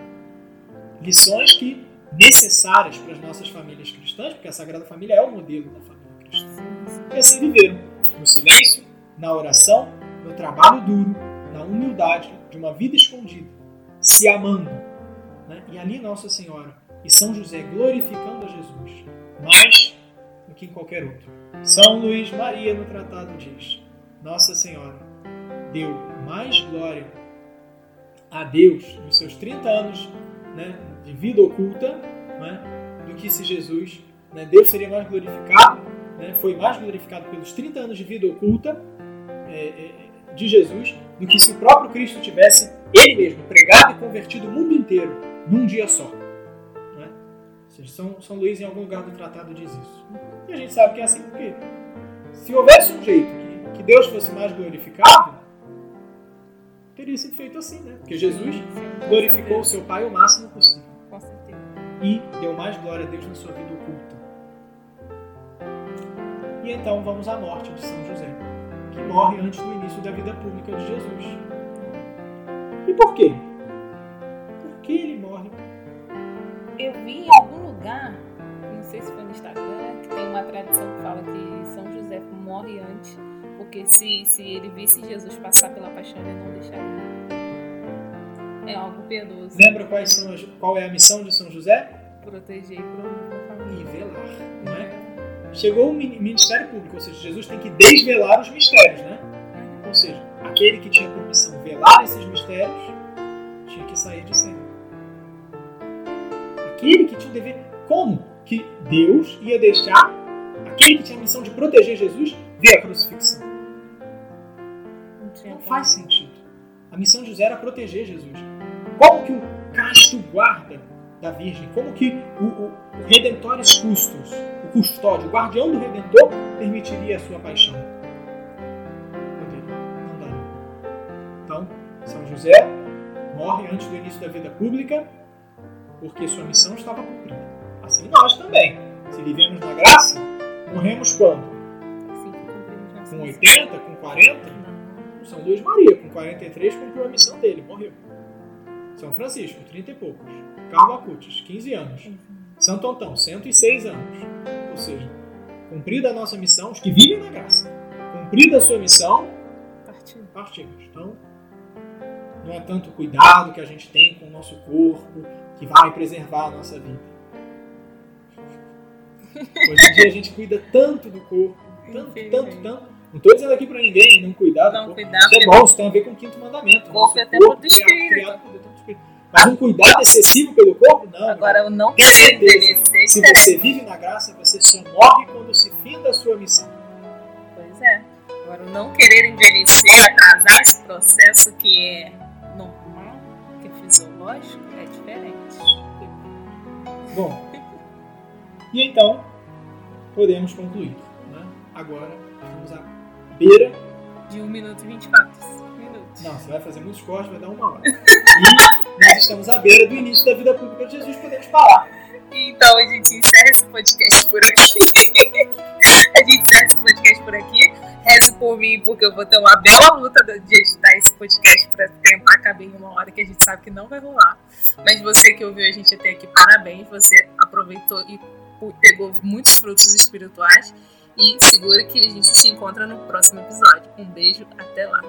Speaker 1: Lições que necessárias para as nossas famílias cristãs, porque a Sagrada Família é o modelo da família cristã. E assim viveram, no silêncio, na oração, no trabalho duro, na humildade de uma vida escondida, se amando. Né? E ali Nossa Senhora e São José glorificando a Jesus. Mas do que em qualquer outro. São Luís Maria no tratado diz: Nossa Senhora deu mais glória a Deus nos seus 30 anos né, de vida oculta né, do que se Jesus, né, Deus seria mais glorificado, né, foi mais glorificado pelos 30 anos de vida oculta é, é, de Jesus do que se o próprio Cristo tivesse ele mesmo pregado e convertido o mundo inteiro num dia só. Né? São, São Luís, em algum lugar do tratado, diz isso. E a gente sabe que é assim porque se houvesse um jeito que, que Deus fosse mais glorificado, teria sido feito assim, né? Porque Jesus glorificou o seu Pai o máximo possível.
Speaker 2: Com certeza.
Speaker 1: E deu mais glória a Deus na sua vida oculta. E então vamos à morte de São José, que morre antes do início da vida pública de Jesus. E por quê? Por que ele morre?
Speaker 2: Eu vi em algum lugar não sei se foi no Instagram, que tem uma tradição que fala que São José morre antes, porque se, se ele visse Jesus passar pela paixão, ele não deixaria. É algo piedoso.
Speaker 1: Lembra quais são as- qual é a missão de São José?
Speaker 2: Proteger e prover a
Speaker 1: E
Speaker 2: família.
Speaker 1: velar, não é? Chegou o min- ministério público, ou seja, Jesus tem que desvelar os mistérios, né? Ou seja, aquele que tinha por missão velar esses mistérios tinha que sair de cena. Aquele que tinha o dever. Como que Deus ia deixar aquele que tinha a missão de proteger Jesus ver a crucifixão?
Speaker 2: Não
Speaker 1: faz sentido. A missão de José era proteger Jesus. Como que o casto guarda da Virgem, como que o, o, Redentores Custos, o custódio, o guardião do Redentor, permitiria a sua paixão? Não dá. Então, São José morre antes do início da vida pública porque sua missão estava cumprida. Assim nós também. Se vivemos na graça, morremos quando? Com
Speaker 2: missão.
Speaker 1: 80, com 40?
Speaker 2: Não.
Speaker 1: São Luís Maria, com 43, cumpriu a missão dele, morreu. São Francisco, 30 e poucos. Carlo Acutis, 15 anos. Santo Antão, 106 anos. Ou seja, cumprida a nossa missão, os que vivem na graça, cumprida a sua missão, partimos. Então, não é tanto cuidado que a gente tem com o nosso corpo que vai preservar a nossa vida. Hoje em dia a gente cuida tanto do corpo, tanto, tanto, tanto. Não estou dizendo aqui para ninguém não cuidar do
Speaker 2: Não
Speaker 1: corpo.
Speaker 2: cuidar,
Speaker 1: Isso é bom, isso tem a ver com o quinto mandamento.
Speaker 2: O corpo é do
Speaker 1: criado-
Speaker 2: espírito.
Speaker 1: criado. Mas um cuidado excessivo pelo corpo, não.
Speaker 2: Agora, o não querer
Speaker 1: certeza.
Speaker 2: envelhecer.
Speaker 1: Se
Speaker 2: é
Speaker 1: você vive na graça, você só morre quando se finda a sua missão.
Speaker 2: Pois é. Agora, o não querer envelhecer, atrasar esse processo que é que é é diferente.
Speaker 1: Bom, e então podemos concluir. Né? Agora estamos à beira.
Speaker 2: De 1 minuto e 24 minutos.
Speaker 1: Não, você vai fazer muitos cortes, vai dar uma hora. E nós estamos à beira do início da vida pública de Jesus, podemos parar.
Speaker 2: Então, a gente encerra esse podcast por aqui. a gente encerra esse podcast por aqui. Reze por mim, porque eu vou ter uma bela luta de editar esse podcast para tentar caber em uma hora que a gente sabe que não vai rolar. Mas você que ouviu a gente até aqui, parabéns. Você aproveitou e pegou muitos frutos espirituais. E segura que a gente se encontra no próximo episódio. Um beijo, até lá.